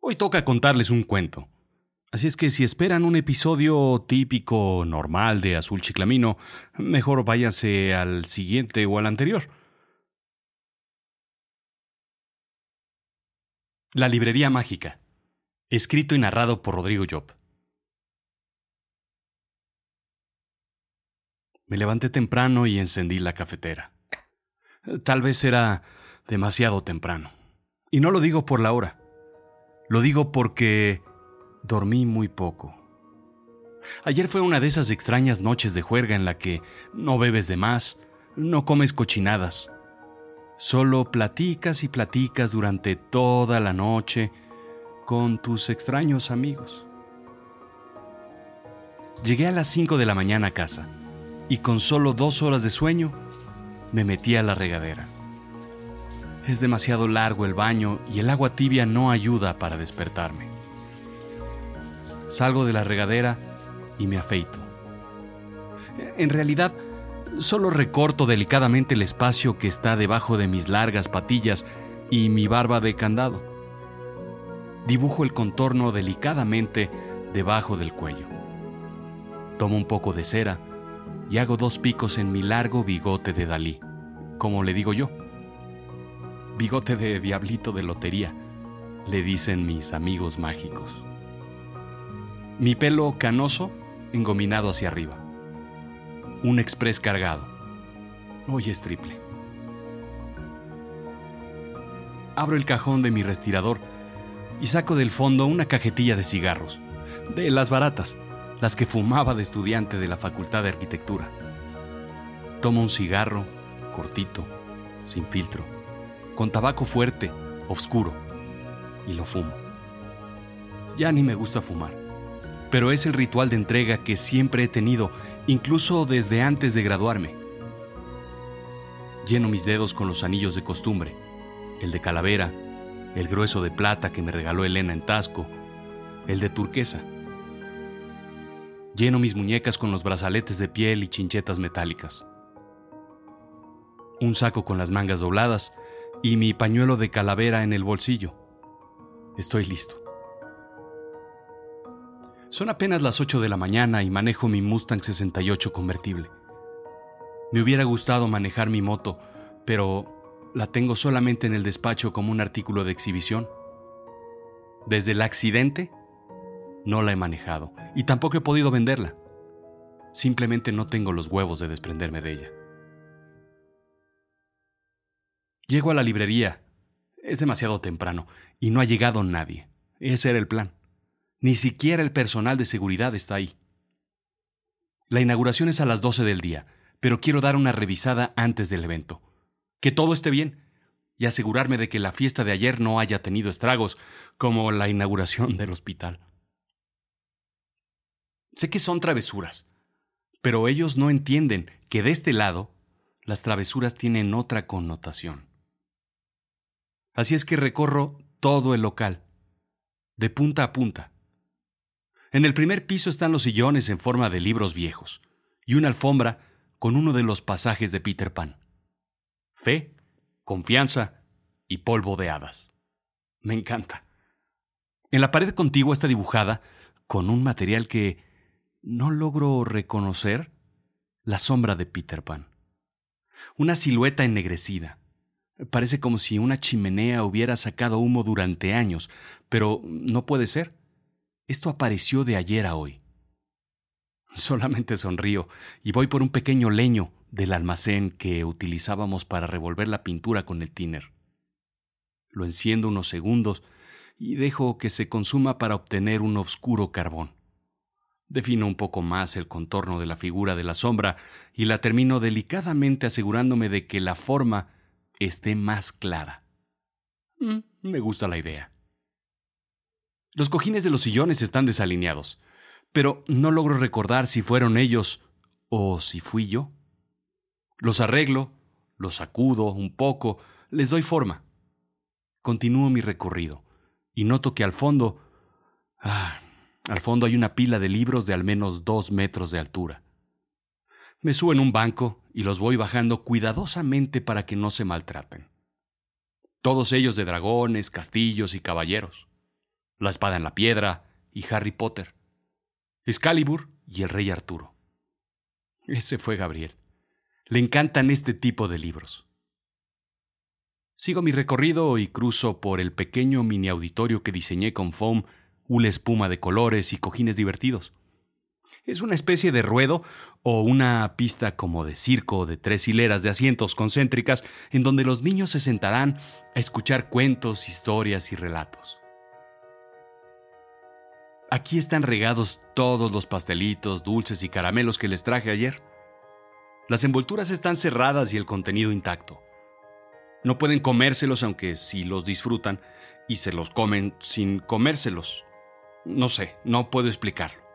Hoy toca contarles un cuento. Así es que si esperan un episodio típico, normal de Azul Chiclamino, mejor váyase al siguiente o al anterior. La librería mágica. Escrito y narrado por Rodrigo Job. Me levanté temprano y encendí la cafetera. Tal vez era demasiado temprano. Y no lo digo por la hora. Lo digo porque dormí muy poco. Ayer fue una de esas extrañas noches de juerga en la que no bebes de más, no comes cochinadas. Solo platicas y platicas durante toda la noche con tus extraños amigos. Llegué a las 5 de la mañana a casa y con solo dos horas de sueño me metí a la regadera. Es demasiado largo el baño y el agua tibia no ayuda para despertarme. Salgo de la regadera y me afeito. En realidad, solo recorto delicadamente el espacio que está debajo de mis largas patillas y mi barba de candado. Dibujo el contorno delicadamente debajo del cuello. Tomo un poco de cera y hago dos picos en mi largo bigote de Dalí, como le digo yo. Bigote de diablito de lotería, le dicen mis amigos mágicos. Mi pelo canoso engominado hacia arriba. Un express cargado. Hoy es triple. Abro el cajón de mi respirador y saco del fondo una cajetilla de cigarros, de las baratas las que fumaba de estudiante de la Facultad de Arquitectura. Tomo un cigarro, cortito, sin filtro, con tabaco fuerte, oscuro, y lo fumo. Ya ni me gusta fumar, pero es el ritual de entrega que siempre he tenido, incluso desde antes de graduarme. Lleno mis dedos con los anillos de costumbre, el de calavera, el grueso de plata que me regaló Elena en Tasco, el de turquesa Lleno mis muñecas con los brazaletes de piel y chinchetas metálicas. Un saco con las mangas dobladas y mi pañuelo de calavera en el bolsillo. Estoy listo. Son apenas las 8 de la mañana y manejo mi Mustang 68 convertible. Me hubiera gustado manejar mi moto, pero la tengo solamente en el despacho como un artículo de exhibición. Desde el accidente no la he manejado y tampoco he podido venderla. Simplemente no tengo los huevos de desprenderme de ella. Llego a la librería. Es demasiado temprano y no ha llegado nadie. Ese era el plan. Ni siquiera el personal de seguridad está ahí. La inauguración es a las 12 del día, pero quiero dar una revisada antes del evento. Que todo esté bien y asegurarme de que la fiesta de ayer no haya tenido estragos, como la inauguración del hospital. Sé que son travesuras, pero ellos no entienden que de este lado las travesuras tienen otra connotación. Así es que recorro todo el local, de punta a punta. En el primer piso están los sillones en forma de libros viejos y una alfombra con uno de los pasajes de Peter Pan. Fe, confianza y polvo de hadas. Me encanta. En la pared contigua está dibujada, con un material que no logro reconocer la sombra de Peter Pan. Una silueta ennegrecida. Parece como si una chimenea hubiera sacado humo durante años, pero no puede ser. Esto apareció de ayer a hoy. Solamente sonrío y voy por un pequeño leño del almacén que utilizábamos para revolver la pintura con el tiner. Lo enciendo unos segundos y dejo que se consuma para obtener un oscuro carbón. Defino un poco más el contorno de la figura de la sombra y la termino delicadamente asegurándome de que la forma esté más clara. Mm, me gusta la idea. Los cojines de los sillones están desalineados, pero no logro recordar si fueron ellos o si fui yo. Los arreglo, los sacudo un poco, les doy forma. Continúo mi recorrido y noto que al fondo... Ah, al fondo hay una pila de libros de al menos dos metros de altura. Me subo en un banco y los voy bajando cuidadosamente para que no se maltraten. Todos ellos de dragones, castillos y caballeros. La espada en la piedra y Harry Potter. Excalibur y el rey Arturo. Ese fue Gabriel. Le encantan este tipo de libros. Sigo mi recorrido y cruzo por el pequeño mini auditorio que diseñé con foam, hula espuma de colores y cojines divertidos. Es una especie de ruedo o una pista como de circo de tres hileras de asientos concéntricas en donde los niños se sentarán a escuchar cuentos, historias y relatos. Aquí están regados todos los pastelitos, dulces y caramelos que les traje ayer. Las envolturas están cerradas y el contenido intacto. No pueden comérselos aunque sí los disfrutan y se los comen sin comérselos. No sé, no puedo explicarlo.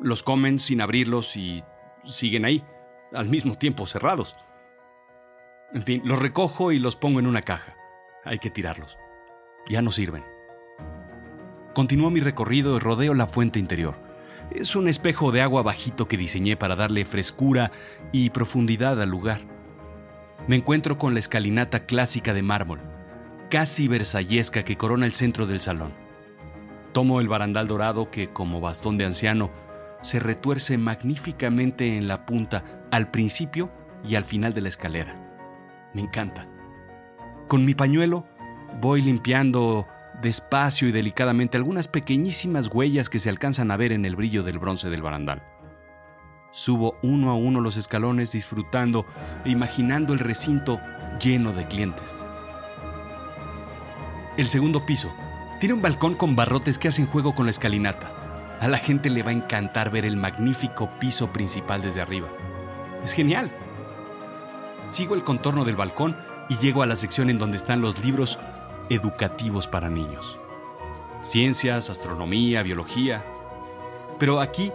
Los comen sin abrirlos y siguen ahí, al mismo tiempo cerrados. En fin, los recojo y los pongo en una caja. Hay que tirarlos. Ya no sirven. Continúo mi recorrido y rodeo la fuente interior. Es un espejo de agua bajito que diseñé para darle frescura y profundidad al lugar. Me encuentro con la escalinata clásica de mármol, casi versallesca que corona el centro del salón. Tomo el barandal dorado que, como bastón de anciano, se retuerce magníficamente en la punta al principio y al final de la escalera. Me encanta. Con mi pañuelo voy limpiando despacio y delicadamente algunas pequeñísimas huellas que se alcanzan a ver en el brillo del bronce del barandal. Subo uno a uno los escalones disfrutando e imaginando el recinto lleno de clientes. El segundo piso tiene un balcón con barrotes que hacen juego con la escalinata. A la gente le va a encantar ver el magnífico piso principal desde arriba. Es genial. Sigo el contorno del balcón y llego a la sección en donde están los libros educativos para niños. Ciencias, astronomía, biología. Pero aquí,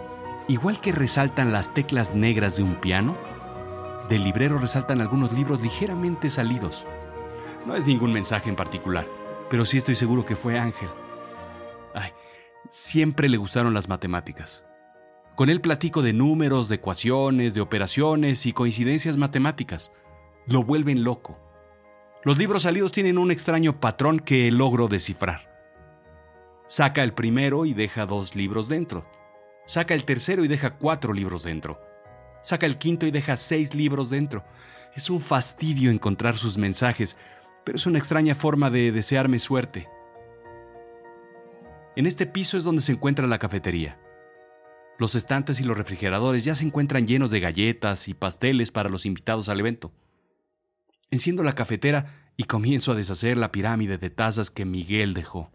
igual que resaltan las teclas negras de un piano, del librero resaltan algunos libros ligeramente salidos. No es ningún mensaje en particular, pero sí estoy seguro que fue Ángel. Siempre le gustaron las matemáticas. Con él platico de números, de ecuaciones, de operaciones y coincidencias matemáticas. Lo vuelven loco. Los libros salidos tienen un extraño patrón que logro descifrar. Saca el primero y deja dos libros dentro. Saca el tercero y deja cuatro libros dentro. Saca el quinto y deja seis libros dentro. Es un fastidio encontrar sus mensajes, pero es una extraña forma de desearme suerte. En este piso es donde se encuentra la cafetería. Los estantes y los refrigeradores ya se encuentran llenos de galletas y pasteles para los invitados al evento. Enciendo la cafetera y comienzo a deshacer la pirámide de tazas que Miguel dejó.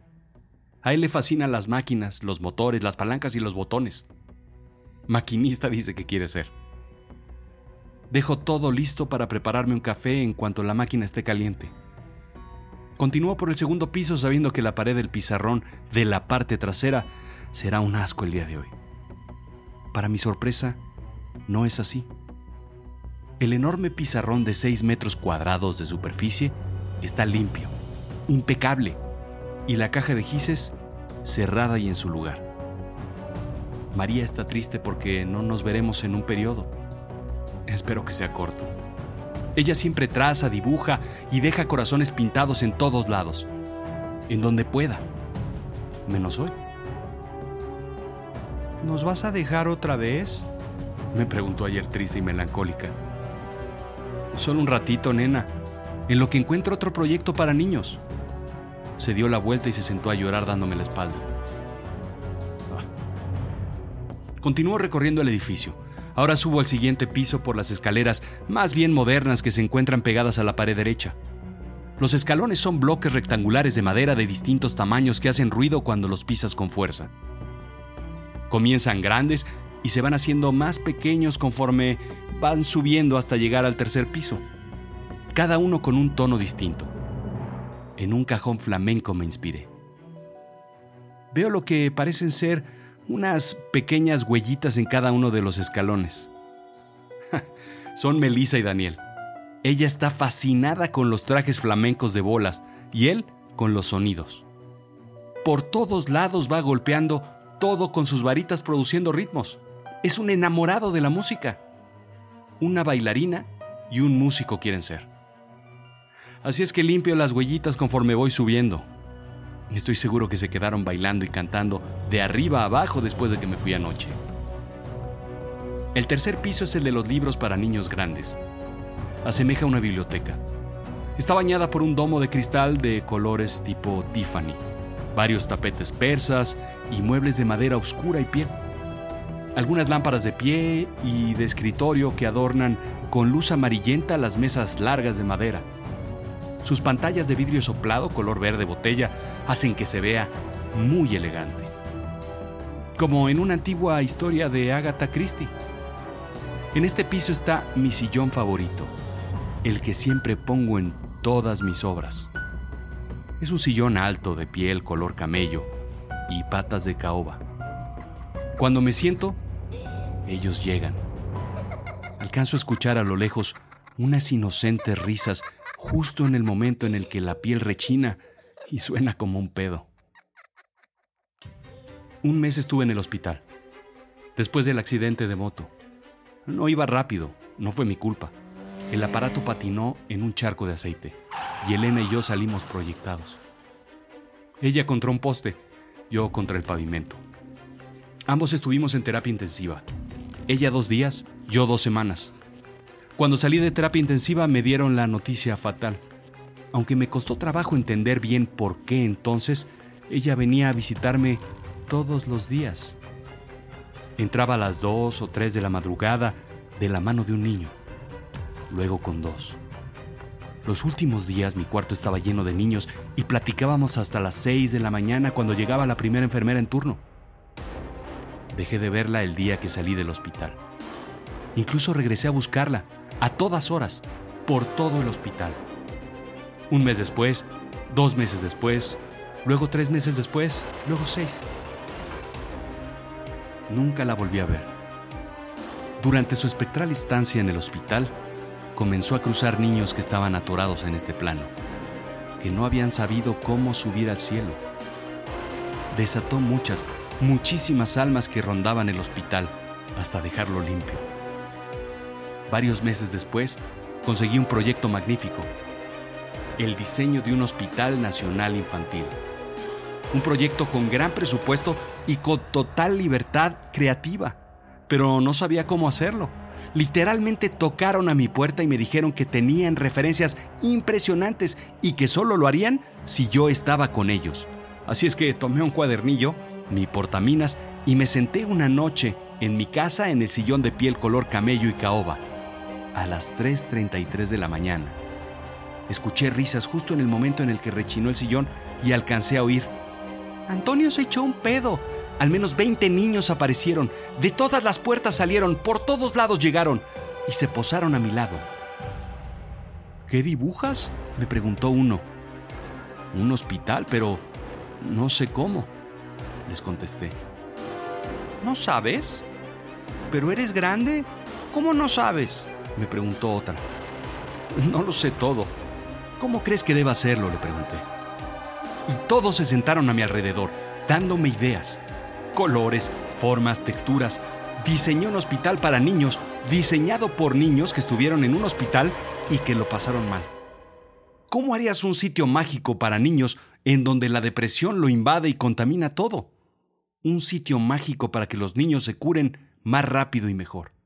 A él le fascinan las máquinas, los motores, las palancas y los botones. Maquinista dice que quiere ser. Dejo todo listo para prepararme un café en cuanto la máquina esté caliente. Continúo por el segundo piso sabiendo que la pared del pizarrón de la parte trasera será un asco el día de hoy. Para mi sorpresa, no es así. El enorme pizarrón de 6 metros cuadrados de superficie está limpio, impecable, y la caja de gises cerrada y en su lugar. María está triste porque no nos veremos en un periodo. Espero que sea corto. Ella siempre traza, dibuja y deja corazones pintados en todos lados, en donde pueda, menos hoy. ¿Nos vas a dejar otra vez? Me preguntó ayer triste y melancólica. Solo un ratito, nena, en lo que encuentro otro proyecto para niños. Se dio la vuelta y se sentó a llorar dándome la espalda. Ah. Continúo recorriendo el edificio. Ahora subo al siguiente piso por las escaleras más bien modernas que se encuentran pegadas a la pared derecha. Los escalones son bloques rectangulares de madera de distintos tamaños que hacen ruido cuando los pisas con fuerza. Comienzan grandes y se van haciendo más pequeños conforme van subiendo hasta llegar al tercer piso, cada uno con un tono distinto. En un cajón flamenco me inspiré. Veo lo que parecen ser unas pequeñas huellitas en cada uno de los escalones. Son Melissa y Daniel. Ella está fascinada con los trajes flamencos de bolas y él con los sonidos. Por todos lados va golpeando todo con sus varitas produciendo ritmos. Es un enamorado de la música una bailarina y un músico quieren ser. Así es que limpio las huellitas conforme voy subiendo. Estoy seguro que se quedaron bailando y cantando de arriba a abajo después de que me fui anoche. El tercer piso es el de los libros para niños grandes. Asemeja una biblioteca. Está bañada por un domo de cristal de colores tipo Tiffany, varios tapetes persas y muebles de madera oscura y piel. Algunas lámparas de pie y de escritorio que adornan con luz amarillenta las mesas largas de madera sus pantallas de vidrio soplado color verde botella hacen que se vea muy elegante. Como en una antigua historia de Agatha Christie. En este piso está mi sillón favorito, el que siempre pongo en todas mis obras. Es un sillón alto de piel color camello y patas de caoba. Cuando me siento, ellos llegan. Alcanzo a escuchar a lo lejos unas inocentes risas justo en el momento en el que la piel rechina y suena como un pedo. Un mes estuve en el hospital, después del accidente de moto. No iba rápido, no fue mi culpa. El aparato patinó en un charco de aceite y Elena y yo salimos proyectados. Ella contra un poste, yo contra el pavimento. Ambos estuvimos en terapia intensiva. Ella dos días, yo dos semanas. Cuando salí de terapia intensiva me dieron la noticia fatal. Aunque me costó trabajo entender bien por qué entonces, ella venía a visitarme todos los días. Entraba a las dos o tres de la madrugada de la mano de un niño, luego con dos. Los últimos días mi cuarto estaba lleno de niños y platicábamos hasta las seis de la mañana cuando llegaba la primera enfermera en turno. Dejé de verla el día que salí del hospital. Incluso regresé a buscarla a todas horas, por todo el hospital. Un mes después, dos meses después, luego tres meses después, luego seis. Nunca la volví a ver. Durante su espectral estancia en el hospital, comenzó a cruzar niños que estaban atorados en este plano, que no habían sabido cómo subir al cielo. Desató muchas, muchísimas almas que rondaban el hospital hasta dejarlo limpio. Varios meses después, conseguí un proyecto magnífico, el diseño de un hospital nacional infantil. Un proyecto con gran presupuesto y con total libertad creativa, pero no sabía cómo hacerlo. Literalmente tocaron a mi puerta y me dijeron que tenían referencias impresionantes y que solo lo harían si yo estaba con ellos. Así es que tomé un cuadernillo, mi portaminas y me senté una noche en mi casa en el sillón de piel color camello y caoba a las 3.33 de la mañana. Escuché risas justo en el momento en el que rechinó el sillón y alcancé a oír. Antonio se echó un pedo. Al menos 20 niños aparecieron. De todas las puertas salieron, por todos lados llegaron y se posaron a mi lado. ¿Qué dibujas? me preguntó uno. Un hospital, pero no sé cómo, les contesté. ¿No sabes? ¿Pero eres grande? ¿Cómo no sabes? Me preguntó otra. No lo sé todo. ¿Cómo crees que deba hacerlo? le pregunté. Y todos se sentaron a mi alrededor, dándome ideas. Colores, formas, texturas. Diseñé un hospital para niños, diseñado por niños que estuvieron en un hospital y que lo pasaron mal. ¿Cómo harías un sitio mágico para niños en donde la depresión lo invade y contamina todo? Un sitio mágico para que los niños se curen más rápido y mejor.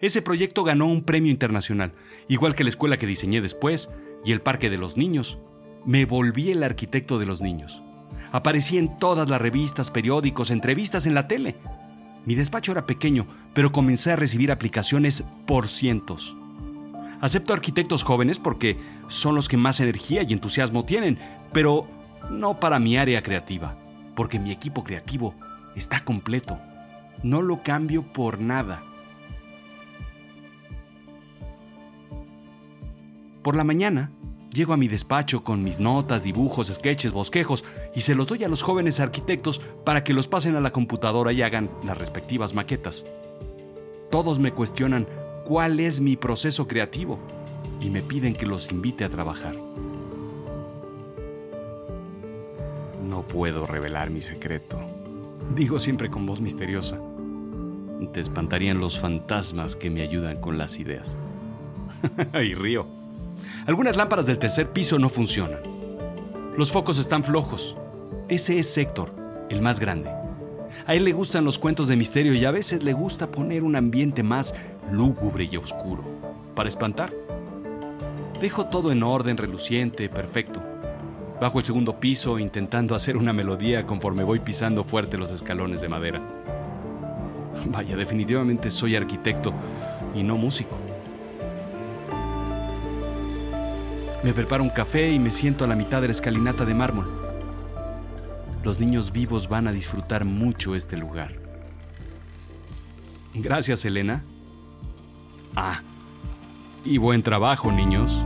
Ese proyecto ganó un premio internacional, igual que la escuela que diseñé después y el Parque de los Niños. Me volví el arquitecto de los niños. Aparecí en todas las revistas, periódicos, entrevistas en la tele. Mi despacho era pequeño, pero comencé a recibir aplicaciones por cientos. Acepto arquitectos jóvenes porque son los que más energía y entusiasmo tienen, pero no para mi área creativa, porque mi equipo creativo está completo. No lo cambio por nada. Por la mañana, llego a mi despacho con mis notas, dibujos, sketches, bosquejos y se los doy a los jóvenes arquitectos para que los pasen a la computadora y hagan las respectivas maquetas. Todos me cuestionan cuál es mi proceso creativo y me piden que los invite a trabajar. No puedo revelar mi secreto. Digo siempre con voz misteriosa. Te espantarían los fantasmas que me ayudan con las ideas. y río. Algunas lámparas del tercer piso no funcionan. Los focos están flojos. Ese es Héctor, el más grande. A él le gustan los cuentos de misterio y a veces le gusta poner un ambiente más lúgubre y oscuro, para espantar. Dejo todo en orden, reluciente, perfecto. Bajo el segundo piso intentando hacer una melodía conforme voy pisando fuerte los escalones de madera. Vaya, definitivamente soy arquitecto y no músico. Me preparo un café y me siento a la mitad de la escalinata de mármol. Los niños vivos van a disfrutar mucho este lugar. Gracias, Elena. Ah, y buen trabajo, niños.